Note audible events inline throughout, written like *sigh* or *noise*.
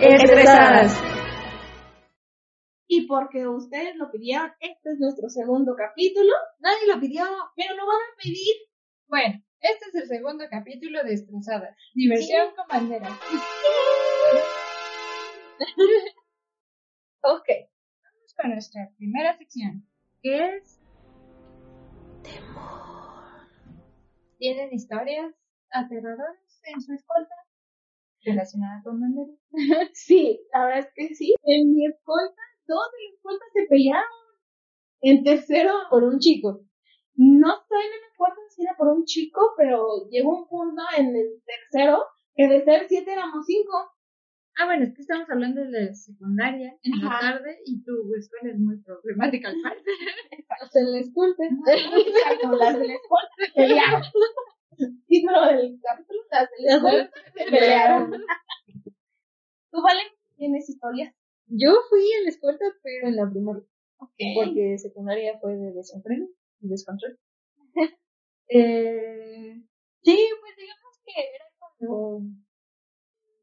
Estresadas. Y porque ustedes lo pidieron, este es nuestro segundo capítulo. Nadie lo pidió. Pero lo van a pedir. Bueno, este es el segundo capítulo de Estresadas. Diversión con bandera. *laughs* ok, vamos con nuestra primera sección, que es... Temor. ¿Tienen historias aterradoras en su escolta relacionadas con bandera? *laughs* Sí, la verdad es que sí. En mi escolta, dos de la escolta se pelearon. En tercero, Por un chico. no estoy, no me acuerdo si era por un chico, pero llegó un punto en el tercero que de ser siete éramos cinco. Ah, bueno, es que estamos hablando de la secundaria en la tarde y tu escuela es muy problemática al parecer. *laughs* Hasta en la. Como *laughs* las de la. Título del capítulo, las de la escolta se *laughs* pelearon. ¿Tú, Vale? ¿Tienes historias? Yo fui en la escuela, pero en la primaria. Porque secundaria fue de desenfreno y descontrol. *laughs* eh, sí, pues digamos que era como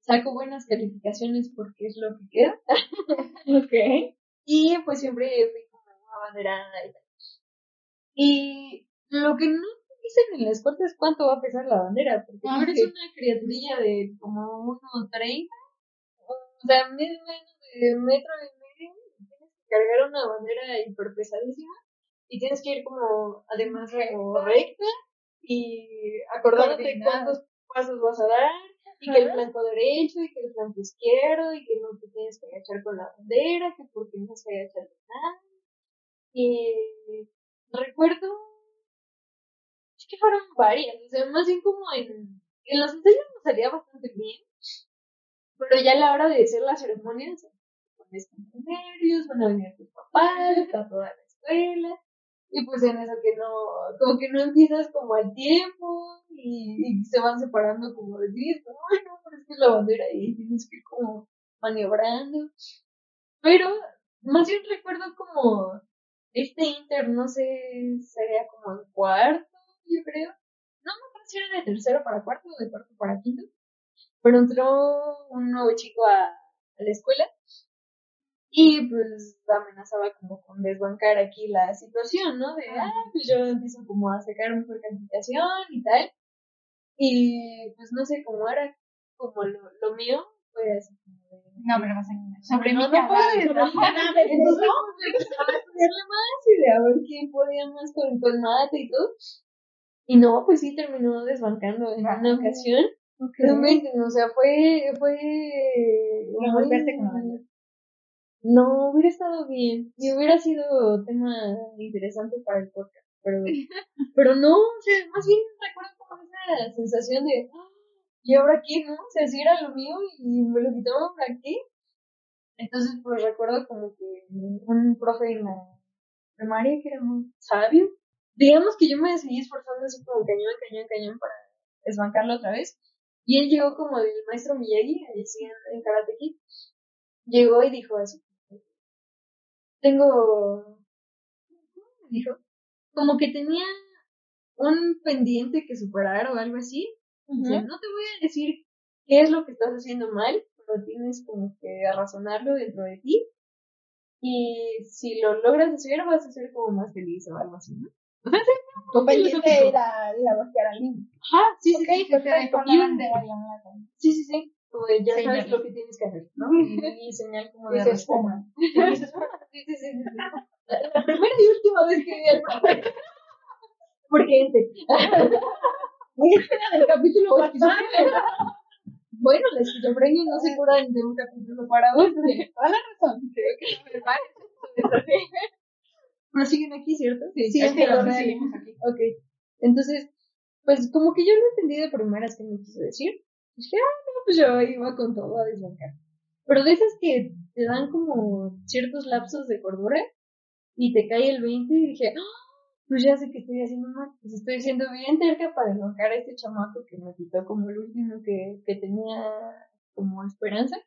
saco buenas calificaciones porque es lo que queda. *laughs* Ok. Y pues siempre fui como abanderada y tal. Y lo que no dicen en la escuela es cuánto va a pesar la bandera, porque Ah, eres sí. una criaturilla de como unos 30, o sea, menos de metro y medio, tienes que cargar una bandera hiper pesadísima, y tienes que ir como, además, como recta, y acordándote cuántos pasos vas a dar, y que el flanco derecho, y que el flanco izquierdo, y que no te tienes que agachar con la bandera, que porque no se agacha de nada. Y recuerdo es que fueron varias, o sea, más bien como en, en los ensayos nos salía bastante bien, pero ya a la hora de hacer la ceremonia, o sea, te pones con nervios, van a venir tus papás, está toda la escuela, y pues en eso que no, como que no empiezas como al tiempo, y, se van separando como de ti, como, ay no, pero es que la bandera y tienes que ir como maniobrando, pero más bien recuerdo como este inter, no sé, sería como en cuarto, yo creo. No me acuerdo si era de tercero para cuarto o de cuarto para quinto. Pero entró un nuevo chico a, a la escuela y pues amenazaba como con desbancar aquí la situación, ¿no? De, ah, pues yo empiezo como a sacar mejor calificación y tal. Y pues no sé cómo era, como lo, lo mío fue así como de, No, pero vas a Sobre no, mi no puedes, Entonces, ¿no? pues, a estudiarle más y de a ver quién podía más con, con mate y todo. Y no, pues sí terminó desbancando en una Ah. ocasión. No inventen, o sea, fue, fue... Con la bandera. No, hubiera estado bien. Y hubiera sido tema interesante para el podcast. Pero, *laughs* pero no, o sea, más bien recuerdo como esa sensación de, "Ah, ¿y ahora qué, no? O sea, si era lo mío y me lo quitaron, ¿para qué? Entonces, pues recuerdo como que un profe en la primaria que era muy sabio. Digamos que yo me seguí esforzando así como cañón, cañón, cañón para desbancarlo otra vez. Y él llegó como el maestro Miyagi, así en, en Karate Kid. Llegó y dijo así, tengo, ¿cómo me dijo? Como que tenía un pendiente que superar o algo así. No te voy a decir qué es lo que estás haciendo mal, pero tienes como que razonarlo dentro de ti. Y si lo logras hacer, vas a ser como más feliz o algo así, ¿no? Pendiente filosófico. era ir a buscar al niño. Ajá, sí, sí, Ok, sí. Sí, sí, sí. Como de, ya sabes Señal. lo que tienes que hacer, ¿no? Y, y señal como de espuma. Sí. Sí, sí, sí. La, la primera y última vez que vi al profe. Porque ente. El capítulo Pues, pasado. Bueno, la esquizofrenia no se cura de un capítulo para otro. Toda la razón. Creo que me parece. *laughs* Siguen aquí, ¿cierto? Sí, sí, lo seguimos aquí. Ok. Entonces, pues como que yo no entendí de primeras que me quiso decir. Dije, ah, no, pues yo iba con todo a desbancar. Pero de esas que te dan como ciertos lapsos de cordura y te cae el 20 y dije, ah, pues ya sé que estoy haciendo mal. Pues estoy siendo bien terca para desbancar a este chamaco que me quitó como el último que, que tenía como esperanza.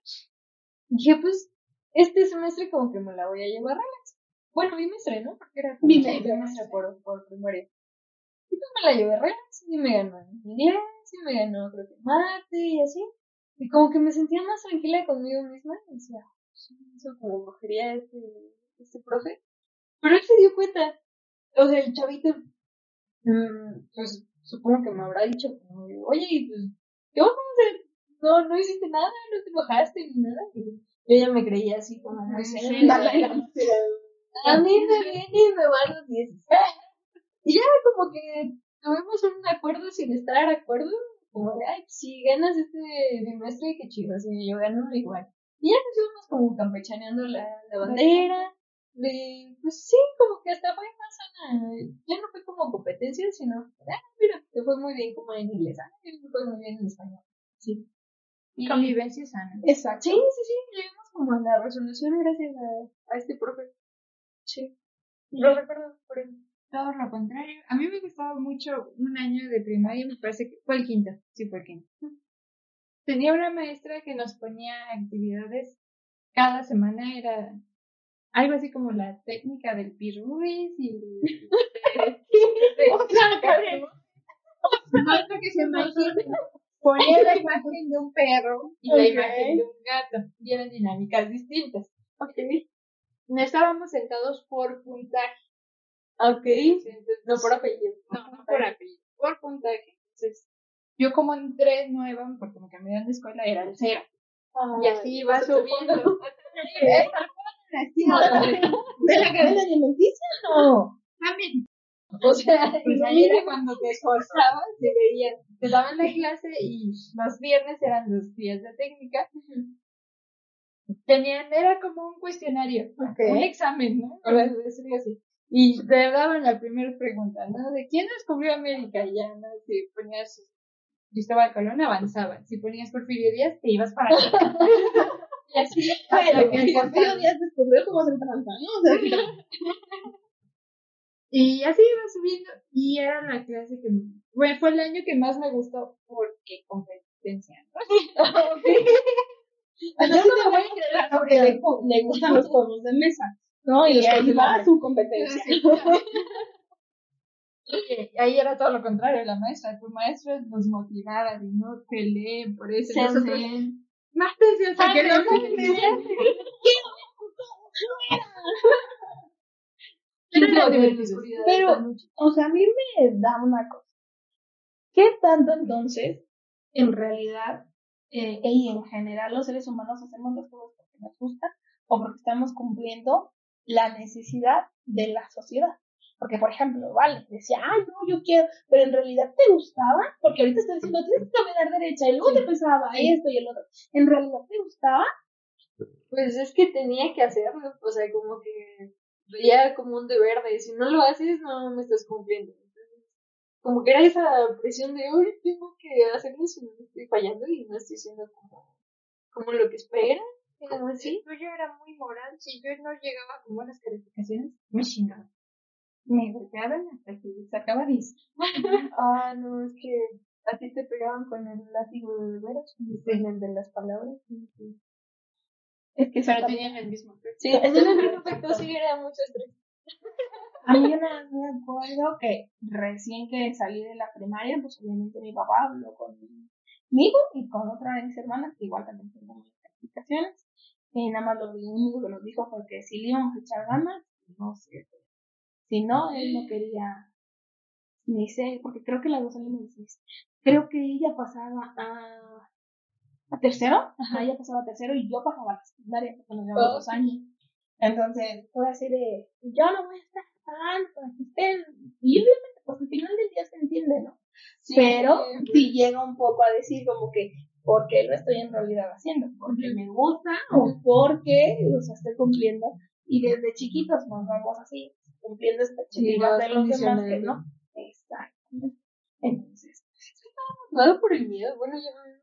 Dije, pues, este semestre como que me la voy a llevar relax. Bueno, bimestre, ¿no? Porque era como Bimestre. bimestre por, por primaria. Y pues me la llevé relax y me ganó inglés y me ganó creo que mate y así. Y como que me sentía más tranquila conmigo misma. Y decía, eso como brujería este, este profe. Pero él se dio cuenta. O sea, el chavito, mm, pues supongo que me habrá dicho, como, oye, pues, ¿qué vamos a hacer? No, no hiciste nada, no te bajaste ni nada. Y yo ya me creía así como muy seria. *laughs* A mí me viene y me van los 10. Y ya como que tuvimos un acuerdo sin estar de acuerdo. Como de, ay, si ganas este bimestre, qué chido. Si yo gano, igual. Y ya nos íbamos como campechaneando la, la bandera. De, pues sí, como que hasta fue más sana. Ya no fue como competencia, sino, ah, mira, te fue muy bien como en inglés. Ah, me fue muy bien en español. Sí. Y- Convivencia sana. Exacto. Sí, sí, sí, llegamos como a la resolución gracias a, a este profe. Sí. Lo recuerdo por él. Todo lo contrario. A mí me gustaba mucho un año de primaria, me parece que fue el quinto. Sí, fue el quinto. Tenía una maestra que nos ponía actividades cada semana, era algo así como la técnica del pirruis y *laughs* lo *laughs* que se imagina. Ponía la imagen de un perro y la imagen de un gato. Y eran dinámicas distintas. Ok. Estábamos sentados por puntaje. Ok. Entonces, No por apellido. no, no por apellido, por puntaje. Entonces, yo como entré nueva, porque me cambiaron de escuela, era el cero. Y así iba subiendo. *laughs* ¿De la cadena alimenticia? No. También. O sea, Pues ahí era cuando te esforzabas, se veía, te daban la clase y los viernes eran los días de técnica. Tenían, era como un cuestionario, *laughs* un examen, ¿no? Por así decirlo así. Y te daban la primera pregunta, ¿no? ¿De quién descubrió América? Y ya, ¿no? Si ponías Cristóbal Colón, avanzaba. Si ponías Porfirio Díaz, te ibas para allá. *laughs* y así, Bueno, que Porfirio. Díaz descubrió cómo hacer tranza, ¿no? *laughs* Y así iba subiendo. Y era la clase que, bueno, fue el año que más me gustó porque competencia, ¿no? Yo no me voy a creer porque le, le gustan los juegos de mesa, ¿no? Y, Y ahí va su competencia. *laughs* Y *laughs* ahí era todo lo contrario, la maestra, tu maestra nos motivaba de no peleen por eso. Nosotros, más tensión, Ah, que no pero. *laughs* O sea, a mí me da una cosa. ¿Qué tanto entonces, en realidad, eh, y en general los seres humanos hacemos las cosas porque nos gusta o porque estamos cumpliendo la necesidad de la sociedad? Porque, por ejemplo, vale, decía, ay, no, yo quiero, pero en realidad te gustaba, porque ahorita está diciendo, tienes que caminar derecha, y luego te pensaba esto y el otro. ¿En realidad te gustaba? Pues es que tenía que hacerlo, o sea, como que veía como un deber de si no lo haces, no me estás cumpliendo. Como que era esa presión de hoy tengo que hacerlo si no estoy fallando y no estoy siendo como, como lo que espera. Algo así. El tuyo era muy moral. Si yo no llegaba con buenas calificaciones, me chingaban. Me golpeaban hasta que sacaba 10. *laughs* Ah, no, es que a ti te pegaban con el látigo de veras, con el de las palabras. Es que Pero tenían el mismo peso. Sí, el perfecto *laughs* sí era mucho estrés. *laughs* A mí me acuerdo que recién que salí de la primaria, pues obviamente mi papá habló conmigo y con otra de mis hermanas, que igual también tengo muchas calificaciones. Y nada más lo único que nos dijo fue que si le íbamos a echar ganas, no sé. Si no, él no quería ni sé, porque creo que las dos salimos de. Creo que ella pasaba a, a tercero, ajá, ella pasaba a tercero y yo pasaba a la secundaria, porque nos llevamos Oh. dos años. Entonces, fue así de, yo no voy a estar tan para que estén. Y obviamente, pues al final del día se entiende, ¿no? Sí, Pero sí. sí llega un poco a decir como que, ¿por qué lo estoy en realidad haciendo? ¿Porque me gusta o porque o sea, estoy cumpliendo? Y desde chiquitos nos vamos así, cumpliendo expectativas vas de los demás que no. Exacto. Entonces, Tomado por el miedo, bueno, yo no me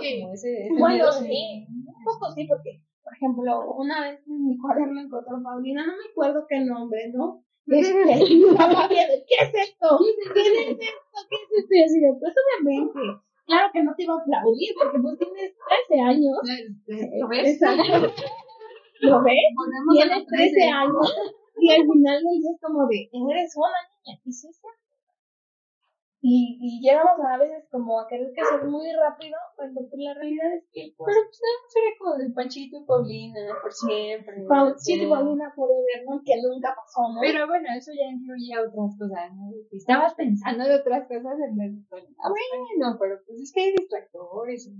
Sí. como ese, ese bueno, miedo sí, un poco sí, porque, por ejemplo, una vez en mi cuaderno encontró Paulina, no me acuerdo qué nombre, ¿no? *laughs* ¿qué es esto? ¿Qué es esto? ¿Qué es esto? Y así de, pues obviamente, claro que no te iba a aplaudir, porque pues tienes 13 años. ¿Lo ves? Exacto. *laughs* ¿Lo ves? Tienes los 13 años y al final del día es como de, eres una niña. Y sí, sí. Y, y llegamos a veces como a querer que sea muy rápido, cuando pues la realidad es que pues, Pero pues era como de Panchito y Paulina, por siempre. Pauchito y. Paulina Forever, ¿no? Que nunca pasó, ¿no? Pero bueno, eso ya incluye otras cosas, ¿no? Si Estabas pensando de otras cosas en la escuela. Ah, bueno, pero pues es que hay distractores.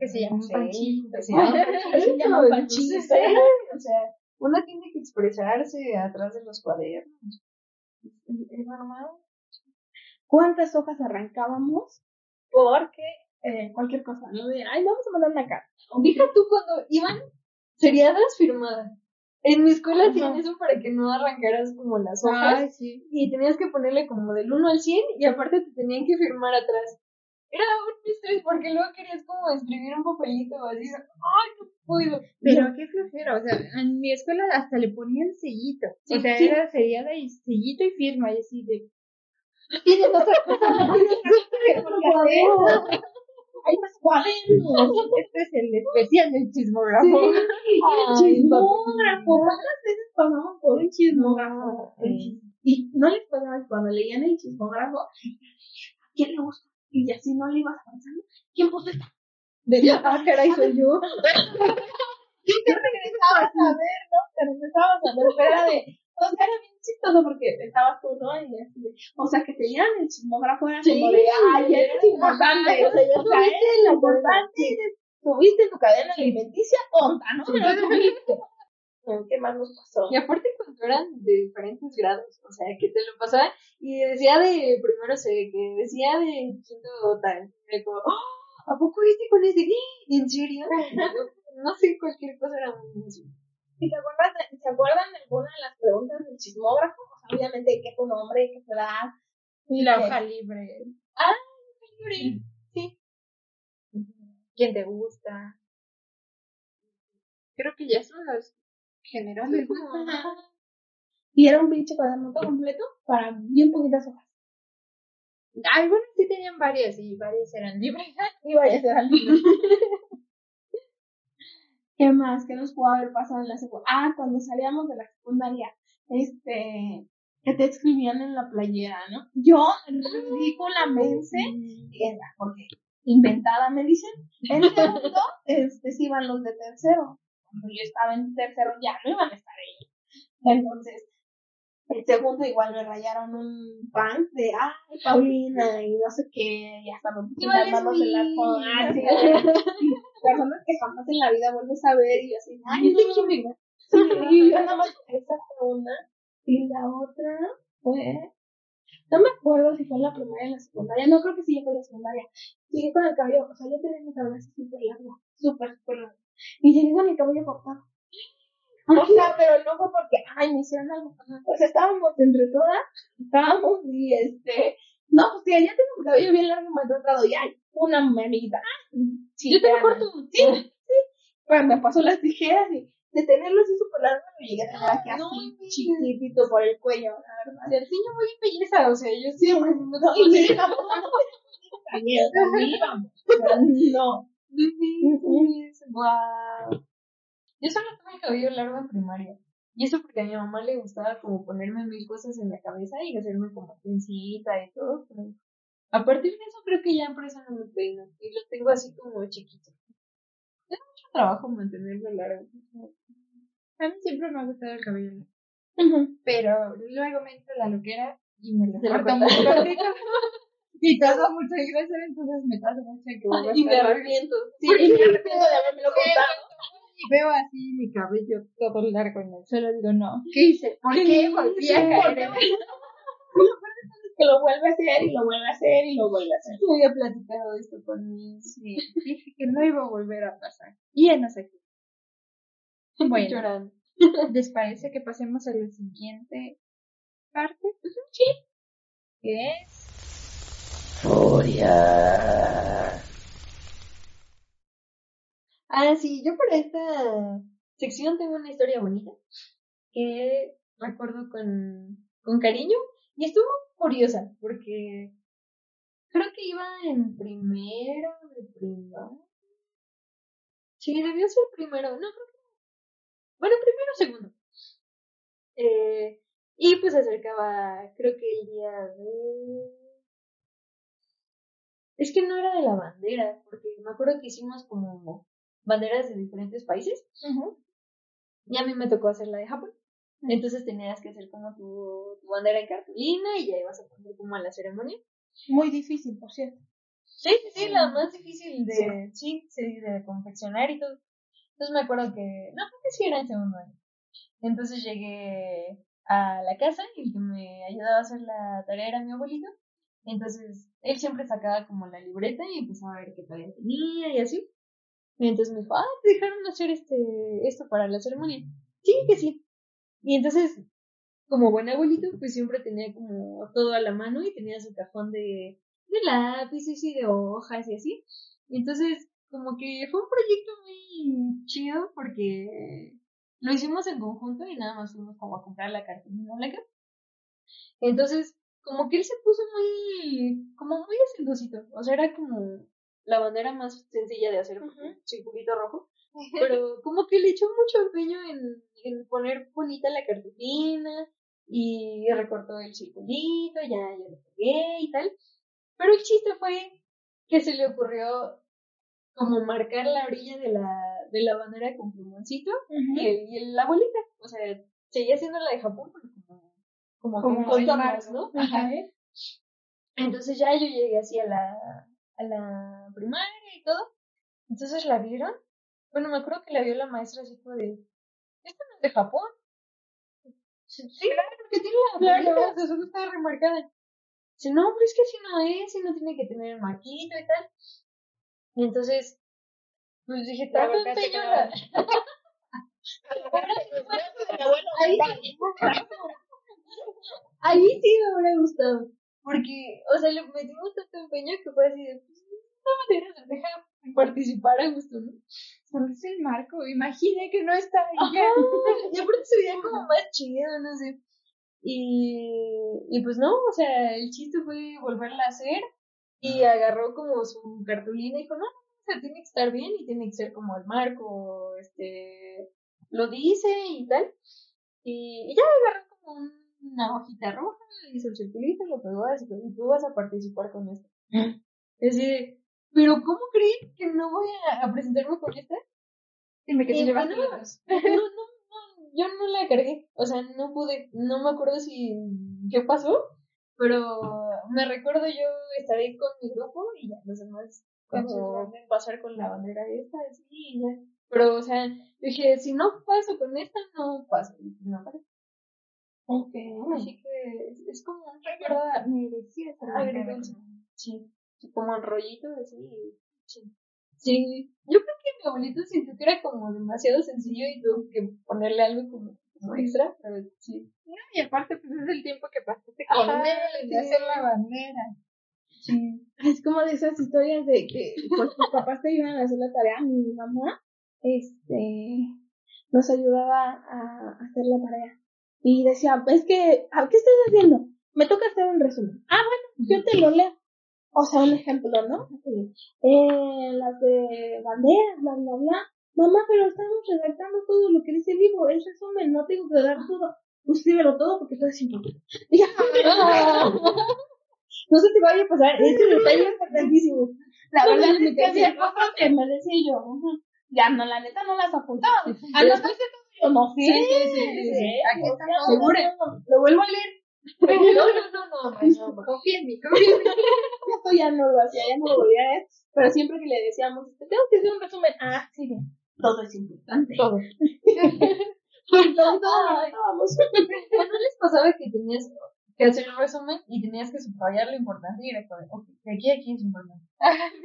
Que se llaman Panchito. que se llaman Panchito, Se llaman Panchito. sí, O sea, uno tiene que expresarse atrás de los cuadernos. Es normal. ¿Cuántas hojas arrancábamos? Porque eh, cualquier cosa, ¿no? De, ay, vamos a mandar una carta. Tú cuando iban seriadas firmadas. En mi escuela hacían eso para que no arrancaras como las hojas. Ay, sí. y tenías que ponerle como del 1 al 100 y aparte te tenían que firmar atrás. Era un estrés porque luego querías como escribir un papelito o así. ¡Ay, no puedo! Pero qué flojera, o sea, en mi escuela hasta le ponían sellito. Sí, o sea, era seriada y sellito y firma, y así de... Tienen otra cosa. Hay más cuadernos. Este es el especial del chismógrafo. Ay, Chismógrafo. ¿Cuántas veces pasamos por un chismógrafo? Sí. Y no les pasaba cuando leían el chismógrafo, ¿a quién le gusta? Y así no le ibas avanzando. ¿Quién puso esta? De ah, caray, soy yo. *laughs* Y te regresabas a ver, ¿no? Te regresabas a ver, era de, o sea, era bien chistoso porque estabas tú, ¿no? Y así de, o sea, que te dieran el chismógrafo era como de, ay, eres importante, o sea, Subiste eres la importante, subiste tu cadena alimenticia tonta, ¿no? Pero subiste. *laughs* ¿Qué más nos pasó? Y aparte cuando eran de diferentes grados, o sea, que te lo pasaban y decía de primero C, que decía de quinto tal, y como, "Oh, ¿a poco viste con ese? ¿En serio? *laughs* no sé, cualquier cosa era muy. ¿Y te acuerdas de- ¿Se acuerdan de alguna de las preguntas del chismógrafo? O sea, obviamente, ¿qué tu nombre? ¿Qué tu edad? Y la hoja libre. Sí. ¿Quién te gusta? Creo que ya son las generales. Y era un pinche cuaderno completo para bien poquitas hojas. Algunos sí tenían varias y varias eran libres. Y ser al libro. ¿Qué más? ¿Qué nos pudo haber pasado en la secundaria? Ah, cuando salíamos de la secundaria, este, que te escribían en la playera, ¿no? Yo, ridículamente, era, porque inventada me dicen, en segundo, *laughs* este, sí iban los de tercero. Cuando yo estaba en tercero ya no iban a estar ellos. Entonces, el segundo igual me rayaron un pan de, ay, Paulina, y no sé qué, y hasta me puse las manos en las así, *laughs* personas que jamás en la vida vuelves a ver, y así, ay, no, *laughs* sí, y yo nada más, esa fue una, y la otra fue, no me acuerdo si fue en la primaria o en la secundaria, no creo que sí fue en la secundaria, llegué con el cabello, o sea, yo tenía mi cabello súper largo, súper, súper largo, y llegué con el cabello cortado. O sea, pero no fue porque, ay, me hicieron algo. Pues estábamos entre todas, estábamos y este, no, pues tía, ya tengo mi cabello bien largo y maltratado. Y ay, una amiguita. Sí, Yo te lo corto. Sí, sí. Pues me pasó las tijeras y de tenerlo así súper largo me llegué a tener aquí No, así, inventes. chiquitito por el cuello, la verdad. El niño muy belleza, o sea, yo Sí, no, y me íbamos, no. Wow. Yo solo tuve el cabello largo en primaria. Y eso porque a mi mamá le gustaba como ponerme mil cosas en la cabeza y hacerme como trencita y todo. Pero a partir de eso creo que ya por eso no me peino. Y lo tengo así como chiquito. Es mucho trabajo mantenerlo largo. A mí siempre me ha gustado el cabello largo. Pero luego me entra la loquera y me lo corto muy cortito. *laughs* y todo mucho de grasa, entonces me tarda mucho en que Y me arrepiento. Sí, y me arrepiento de haberme lo cortado. Y veo así mi cabello todo largo en el suelo, digo, no, ¿qué hice? ¿Por ¿Qué qué volví a ¿Por caer qué? *laughs* Que lo vuelve a hacer y lo vuelve a hacer y lo vuelve a hacer. Yo había platicado esto con mi Sí, dije que no iba a volver a pasar. Y en aquí. *laughs* Bueno, llorando. ¿les parece que pasemos a la siguiente parte? Sí. Que es... Ah, sí, yo para esta sección tengo una historia bonita que recuerdo con, con cariño y estuvo curiosa porque creo que iba en primero de primaria. Sí, debió ser primero, no creo que. Bueno, primero o segundo. Eh, y pues acercaba, creo que el día de. Es que no era de la bandera, porque me acuerdo que hicimos como banderas de diferentes países. Y a mí me tocó hacer la de Japón. Entonces tenías que hacer como tu, tu bandera en cartulina y ya ibas a poner como a la ceremonia. Muy difícil, por cierto. Sí, sí, sí, la más difícil de, sí, sí, de confeccionar y todo. Entonces me acuerdo que, no, creo que sí era en segundo año. Entonces llegué a la casa y el que me ayudaba a hacer la tarea era mi abuelito. Entonces él siempre sacaba como la libreta y empezaba a ver qué tarea tenía y así. Y entonces me dijo, ah, te dejaron hacer este, esto para la ceremonia. Sí, que sí. Y entonces, como buen abuelito, pues siempre tenía como todo a la mano y tenía su cajón de, de lápices y de hojas y así. Y entonces, como que fue un proyecto muy chido porque lo hicimos en conjunto y nada más fuimos como a comprar la cartulina blanca. Entonces, como que él se puso muy, como muy hacendosito. O sea, era como la bandera más sencilla de hacer, un circulito rojo. *laughs* Pero como que le echó mucho empeño en, en poner bonita la cartulina y recortó el circulito, ya, ya lo pegué y tal. Pero el chiste fue que se le ocurrió como marcar la orilla de la, de la bandera con plumoncito y, el, y la bolita. O sea, seguía siendo la de Japón, pero como, como, con marco. ¿no? Ajá. Entonces ya yo llegué así a la, a la primaria y todo. Entonces la vieron. Bueno, me acuerdo que la vio la maestra así como de, ¿esto no es de Japón? Sí, claro, porque tiene la Claro. sea, solo está remarcada. Dice, no, pero es que si no es, si no tiene que tener el marquito y tal. Y entonces, pues dije, La tanto volteaste empeño con la... Ahí, ahí sí me hubiera gustado. Porque, o sea, le metimos tanto empeño que fue así de, pues, de esta manera nos deja participar a gusto, ¿no? Solo es el marco. Imagine que no está ahí. Ajá, y aparte se veía como más chido, no sé. Y, y pues no, o sea, el chiste fue volverla a hacer y agarró como su cartulina y dijo, no, no, o sea, tiene que estar bien y tiene que ser como el marco, este, lo dice y tal. Y, y ya agarró como una hojita roja, hizo el circulito, lo pegó así, y tú vas a participar con esto. Y así de, pero ¿cómo creen que no voy a, presentarme con esta? Dime que Y bueno, las dos. no, no, *laughs* no, yo no la cargué, o sea, no pude, no me acuerdo si, qué pasó, pero me recuerdo yo estar ahí con mi grupo y ya los demás, como pasar con la bandera esta, así, y ya. Pero, o sea, dije, si no paso con esta, no paso, y no pasé. Ok. Así que es, es como un recuerdo agridulce. Sí, como en rollito, así, sí. Sí, yo creo que mi abuelito sintió que era como demasiado sencillo y tuvo que ponerle algo como, como extra, pero sí. Y aparte, pues es el tiempo que pasaste con él, de hacer la bandera. Sí. Es como de esas historias de que pues tus papás te ayudan a hacer la tarea. Mi mamá, este, nos ayudaba a hacer la tarea. Y decía, es que, ¿a qué estás haciendo? Me toca hacer un resumen. Ah, bueno, yo te lo leo. O sea, un ejemplo, ¿no? Eh, las de banderas, bla, bla, bla. Mamá, pero estamos redactando todo lo que dice el libro, el resumen, no tengo que dar todo. Pues escríbelo todo porque todo es importante. No se te vaya a pasar, este detalle es importantísimo. La Todo verdad es es que había casa. cosas que me decía yo, ya no, la neta no las apuntaba. Ah, no, yo no sé. Sí, sí, sí, sí, sí. Aquí está, no, segura. Lo vuelvo a leer. No, no, no, no. *laughs* Confía en mí, confía en mí. *laughs* Esto ya no lo hacía, ya no lo volvía a leer. Pero siempre que le decíamos, te tengo que hacer un resumen. Ah, sí, bien. Todo es importante. Todo. *laughs* Todo, todo, vamos. ¿No les pasaba que tenías que hacer el resumen y tenías que subrayar lo importante y era como, ok, aquí aquí es importante.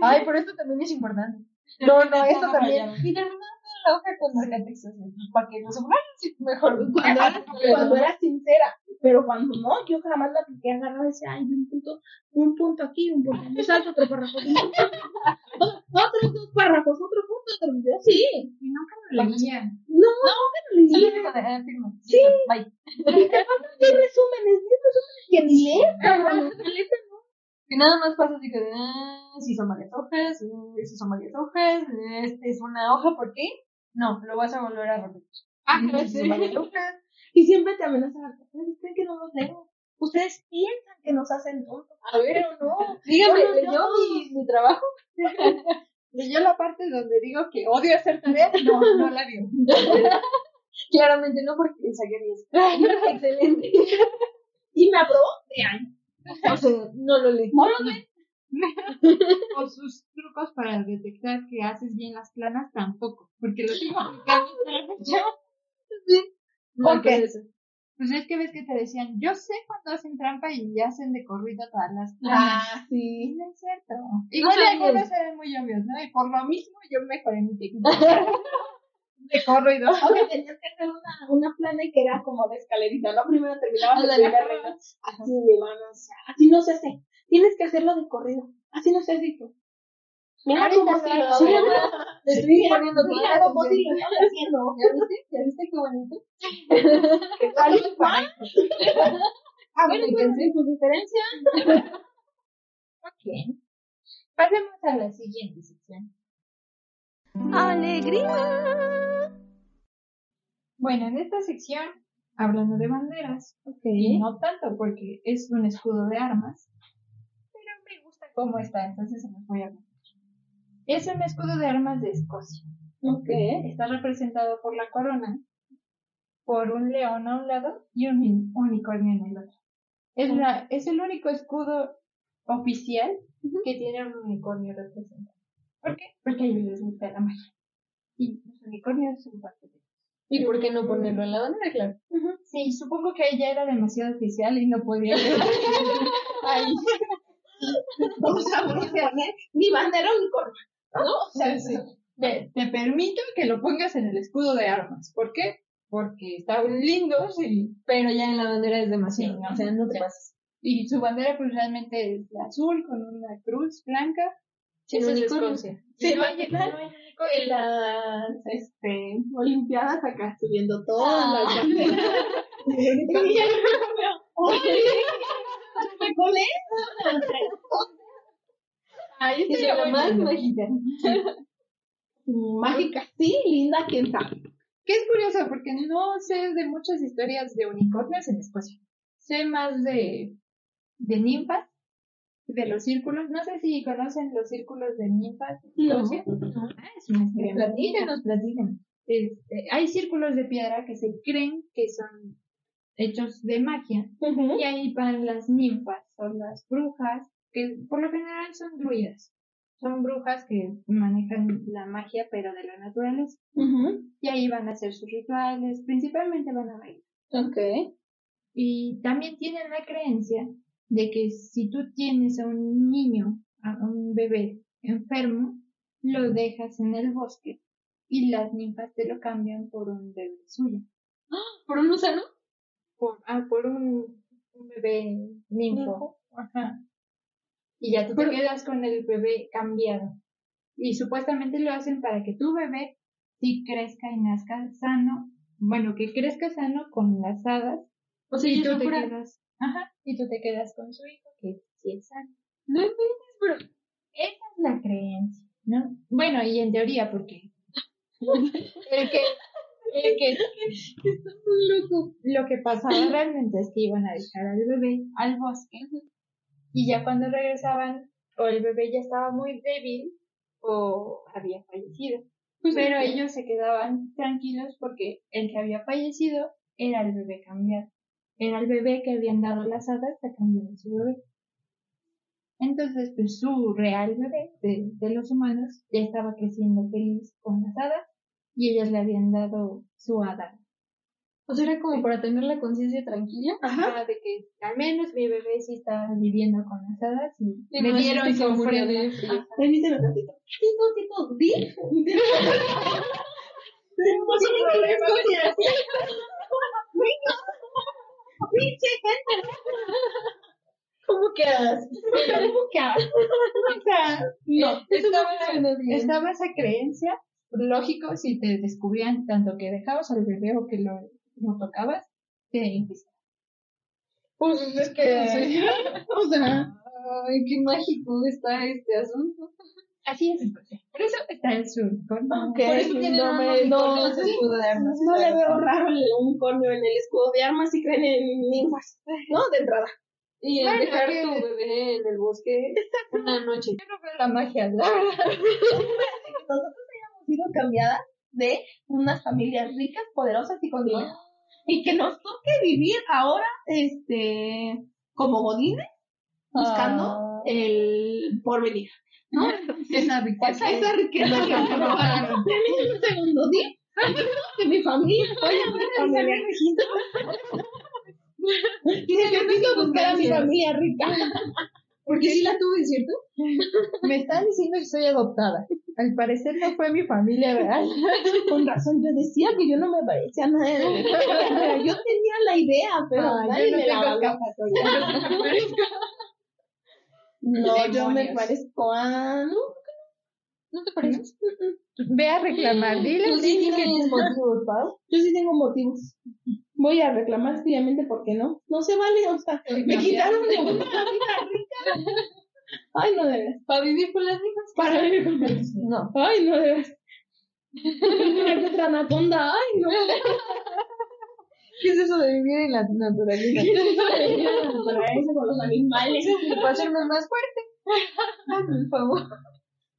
Ay, pero esto también es importante. No, no, esto también. Y terminando la hoja con marcatextos, pues, para que subrayen sí, mejor. Cuando era, cuando era sincera, pero cuando no, yo jamás la apliqué agarraba y decía, ay, un punto, un punto aquí, un punto, me salto otro párrafo, otros dos párrafos, otro punto, otro yo sí, Y nunca lo leían. no, nunca lo leí. Ah. Sí. Bye. Y te mandan 10 resúmenes, 10 resúmenes que ni lees. Que nada más pasa así que, ah, si son varias hojas, eh, si son varias hojas, eh, este es una hoja, ¿por qué? No, lo vas a volver a repetir. Ah, hojas, Y siempre te amenazan, "Ay, creen que no los leo. Ustedes piensan que nos hacen tontos. A ver, Pero no. dígame, ¿leyó mi, mi trabajo? *laughs* Leyó la parte donde digo que odio hacer *laughs* tarea. No, no la vio. *laughs* Claramente no, porque saqué 10. Excelente. Y me aprobó de año. O sea, no lo leí. No lo ven. O sus trucos para detectar que haces bien las planas tampoco. Porque lo sigo aplicando la fecha. ¿Por qué? Pues es que ves que te decían, yo sé cuando hacen trampa y hacen de corrido todas las planas. Ah, sí. No es cierto. Igual sabía. algunos eran muy obvios, ¿no? Y por lo mismo yo mejoré mi técnica. *laughs* de corrido. Aunque tenías que hacer una, una plana y que era como de escalerita, ¿no? Primero terminabas el Ándale. primer reto. Así, mi mano, así no se hace. Tienes que hacerlo de corrido. Así no se hace. hijo. Mira cómo hago. lo. Le estoy poniendo Mira cómo sí atención. lo estoy haciendo. ¿Ya viste? ¿Ya viste qué bonito? Tal y cual. Ah, bueno, Comuníquense. su diferencia. *laughs* Ok. Pasemos a la siguiente sección. Alegría. Bueno, en esta sección, hablando de banderas, Ok. y no tanto porque es un escudo de armas, cómo está, entonces se los voy a mostrar. Es un escudo de armas de Escocia. Ok. Está representado por la corona, por un león a un lado y un uni- unicornio en el otro. Es, la, es el único escudo oficial que tiene un unicornio representado. ¿Por qué? Porque a ellos les gusta la magia. Y los unicornios son parte de ¿Y por qué no ponerlo en la bandera? Claro. Sí, supongo que ella era demasiado oficial y no podía. *laughs* Ahí. O sea, voy a poner mi bandera unicornio. ¿No? O sea, Sí, sí. Te, te permito que lo pongas en el escudo de armas. ¿Por qué? Porque están lindos y, Pero ya en la bandera es demasiado. Sí, no. O sea, no te pases. y su bandera pues realmente es la azul con una cruz blanca. Esa es. Escocia. Sí, hay, imaginas? no hay en las este, Olimpiadas acá subiendo todas Ah. las banderas. *laughs* Oye, ¿me *laughs* con eso? Ahí está la más mágica. Mágica, sí, linda, quién sabe. Que es curioso porque no sé de muchas historias de unicornios en Escocia. Sé más de, de ninfas, de los círculos. No sé si conocen los círculos de ninfas No. Escocia. Ah, es una. Platícanos, platícanos. Este, hay círculos de piedra que se creen que son hechos de magia. Y ahí van las ninfas o las brujas, que por lo general son druidas. Son brujas que manejan la magia, pero de la naturaleza. Y ahí van a hacer sus rituales, principalmente van a bailar. Ok. Y también tienen la creencia de que si tú tienes a un niño, a un bebé enfermo, lo dejas en el bosque y las ninfas te lo cambian por un bebé suyo. ¿Por un gusano? Por, ah, por un, un bebé ninfo. Ajá. Y ya tú te quedas con el bebé cambiado. Y supuestamente lo hacen para que tu bebé sí crezca y nazca sano. Bueno, que crezca sano con las hadas. O sea, y tú te quedas, ajá, y tú te quedas con su hijo, que sí es sano. No inventes, pero Esa es la creencia, ¿no? Bueno, y en teoría, porque *laughs* el que, que está muy loco. lo que pasaba *laughs* realmente es que iban a dejar al bebé al bosque y ya cuando regresaban o el bebé ya estaba muy débil o había fallecido. Pero ellos se quedaban tranquilos porque el que había fallecido era el bebé cambiado. Era el bebé que habían dado las hadas a cambio de su bebé. Entonces, pues su real bebé de, de los humanos ya estaba creciendo feliz con las hadas y ellas le habían dado su hada O sea, era como para tener la conciencia tranquila. Ajá. de que al menos mi bebé sí está viviendo con las hadas y Y me no dieron que ofrenda. de. Permíteme un ratito. Tito, Tito, di. Tenemos un problema. Pinche gente. ¿Cómo que haces? ¿Cómo que haces? O sea, no. Estaba, estaba esa creencia, lógico, si te descubrían tanto que dejabas al bebé o que lo, lo tocabas, te. Pues es que. *laughs* *laughs* O sea. Ay, qué mágico está este asunto. Así es. Por eso está el sur. Con... Ok, Por eso tienen no, un me, no, de armas. no le veo raro el unicornio en el escudo de armas y creen en ninfas, ¿no? De entrada. Y Bueno, dejar que- tu bebé en el bosque una noche. Yo no veo la magia, la verdad. *laughs* Nosotros sido cambiadas de unas familias ricas, poderosas y con dinero. Y que nos toque vivir ahora, este, como godines, buscando Ah. el porvenir. ¿no? *laughs* Esa riqueza. Esa riqueza que *laughs* me robaron. Un segundo, ¿sí? Que mi familia, oye, mi familia Necesito *laughs* buscar a mi familia rica. Porque sí la tuve, ¿cierto? Me están diciendo que soy adoptada. Al parecer no fue mi familia real. *laughs* Con razón, yo decía que yo no me parecía a nadie. familia. Yo tenía la idea, pero Ah, nadie yo no me la escapatoria. *laughs* No, yo me parezco a... No, ¿No te pareces? Ve a reclamar. Dile Tú sí tienes motivos, Pau. yo sí tengo motivos. Voy a reclamar seriamente porque no. No se vale, o sea, me quitaron de una vida rica. Ay, no debes. ¿Para vivir con las hijas? Para vivir con ellos. No. Ay, no debes. Una otra anaconda, ay, no. ¿Qué es eso de vivir en la naturaleza? Para eso con los animales. Para hacerme más fuerte. Por favor.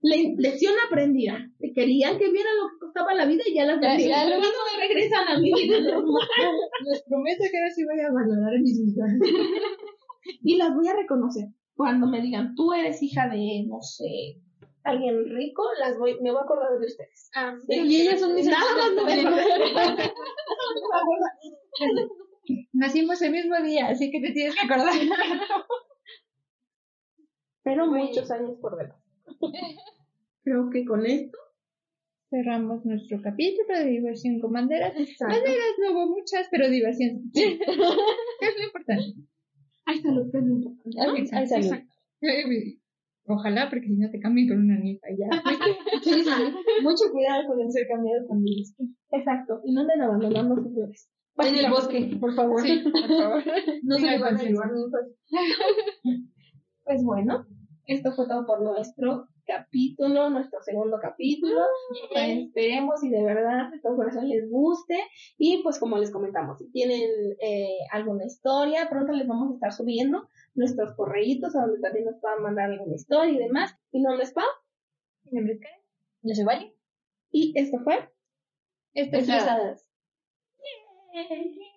Le- lección aprendida. Querían que vieran lo que costaba la vida y ya las ya lo- ¿Cuándo me regresan a mi vida normal? Les prometo que ahora sí voy a valorar mis *laughs* decisiones. Y las voy a reconocer. Cuando me digan, tú eres hija de, no sé, alguien rico, las voy, me voy a acordar de ustedes. Y ellas son mis Nada más me acordar. *laughs* Nacimos el mismo día, así que te tienes que acordar. Pero muchos años por delante. *laughs* Creo que con esto. Cerramos nuestro capítulo de diversión con banderas. Banderas no hubo muchas, pero diversión. Sí. *laughs* es lo importante. Ay, salud, que es importante. ¿no? Exacto, Ay, salud. Ojalá, porque si no te cambien con una ninfa y ya. *laughs* Mucho cuidado con ser cambiado con mis. Exacto. Y no anden abandonando sus bebés. En el bosque, por favor. Sí, por favor. *laughs* No se van a llevar ninfas. *laughs* Pues bueno, esto fue todo por nuestro capítulo, nuestro segundo capítulo. Esperemos y de verdad de todo corazón les guste. Y pues como les comentamos, si tienen eh, alguna historia, pronto les vamos a estar subiendo nuestros correitos a donde también nos puedan mandar alguna historia y demás. Mi nombre es Pau Mi nombre es Karen. Yo soy y esto fue Esto es Estresadas. Yay.